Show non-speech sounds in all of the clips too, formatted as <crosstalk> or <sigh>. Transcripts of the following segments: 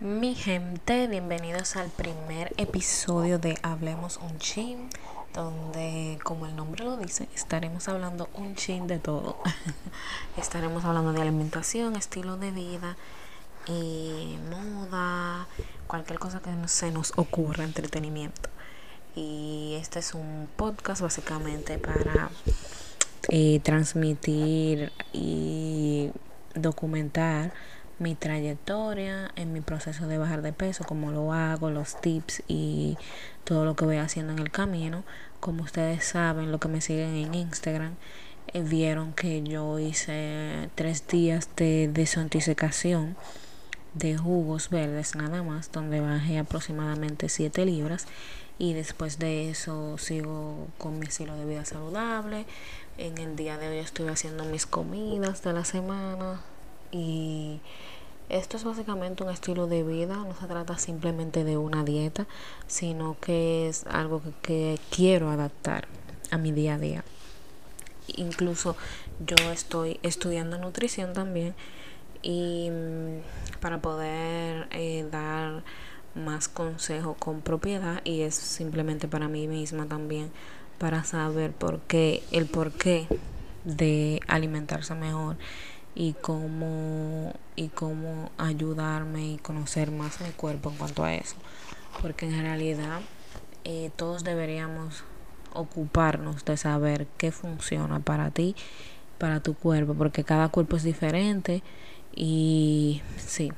Mi gente, bienvenidos al primer episodio de Hablemos un chin, donde como el nombre lo dice, estaremos hablando un chin de todo. <laughs> estaremos hablando de alimentación, estilo de vida, y moda, cualquier cosa que se nos ocurra, entretenimiento. Y este es un podcast básicamente para eh, transmitir y documentar mi trayectoria en mi proceso de bajar de peso, cómo lo hago, los tips y todo lo que voy haciendo en el camino. Como ustedes saben, lo que me siguen en Instagram, eh, vieron que yo hice tres días de desintoxicación de jugos verdes nada más, donde bajé aproximadamente 7 libras y después de eso sigo con mi estilo de vida saludable. En el día de hoy estoy haciendo mis comidas de la semana y esto es básicamente un estilo de vida, no se trata simplemente de una dieta, sino que es algo que, quiero adaptar a mi día a día. Incluso yo estoy estudiando nutrición también y mm, para poder eh, dar más consejo con propiedad y es simplemente para mí misma también para saber por qué el porqué de alimentarse mejor y cómo y cómo ayudarme y conocer más mi cuerpo en cuanto a eso. Porque en realidad eh, todos deberíamos ocuparnos de saber qué funciona para ti para tu cuerpo porque cada cuerpo es diferente y sí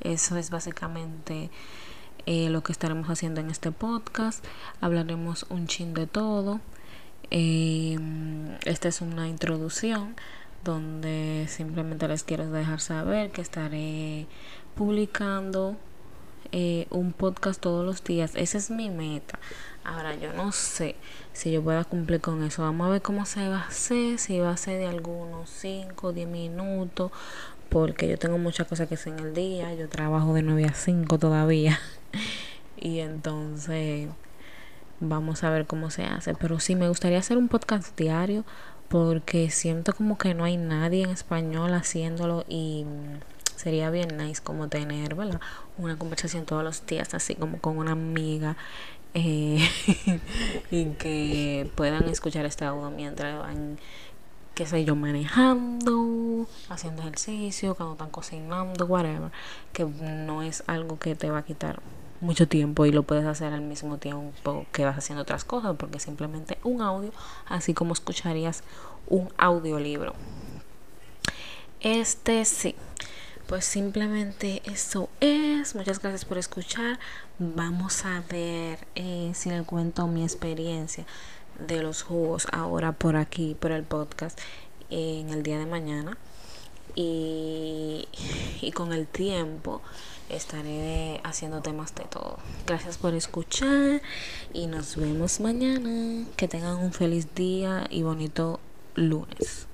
eso es básicamente eh, lo que estaremos haciendo en este podcast. Hablaremos un chin de todo. Eh, esta es una introducción donde simplemente les quiero dejar saber que estaré publicando eh, un podcast todos los días. Esa es mi meta. Ahora yo no sé si yo pueda cumplir con eso. Vamos a ver cómo se va a hacer. Si va a ser de algunos 5 o 10 minutos. Porque yo tengo muchas cosas que hacer en el día. Yo trabajo de 9 a 5 todavía. <laughs> y entonces vamos a ver cómo se hace. Pero sí me gustaría hacer un podcast diario porque siento como que no hay nadie en español haciéndolo y sería bien nice como tener ¿verdad? una conversación todos los días así como con una amiga eh, <laughs> y que puedan escuchar este audio mientras van qué sé yo manejando haciendo ejercicio cuando están cocinando whatever que no es algo que te va a quitar mucho tiempo y lo puedes hacer al mismo tiempo que vas haciendo otras cosas porque simplemente un audio así como escucharías un audiolibro. Este sí. Pues simplemente eso es. Muchas gracias por escuchar. Vamos a ver eh, si le cuento mi experiencia de los jugos ahora por aquí por el podcast en el día de mañana y, y con el tiempo estaré haciendo temas de todo. Gracias por escuchar y nos vemos mañana. Que tengan un feliz día y bonito lunes.